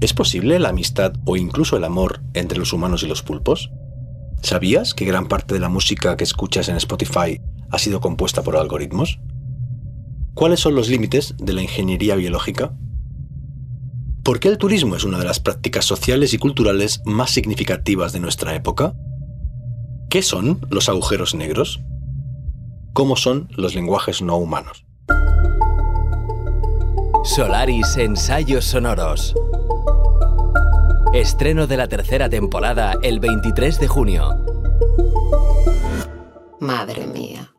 ¿Es posible la amistad o incluso el amor entre los humanos y los pulpos? ¿Sabías que gran parte de la música que escuchas en Spotify ha sido compuesta por algoritmos? ¿Cuáles son los límites de la ingeniería biológica? ¿Por qué el turismo es una de las prácticas sociales y culturales más significativas de nuestra época? ¿Qué son los agujeros negros? ¿Cómo son los lenguajes no humanos? Solaris Ensayos Sonoros. Estreno de la tercera temporada el 23 de junio. Madre mía.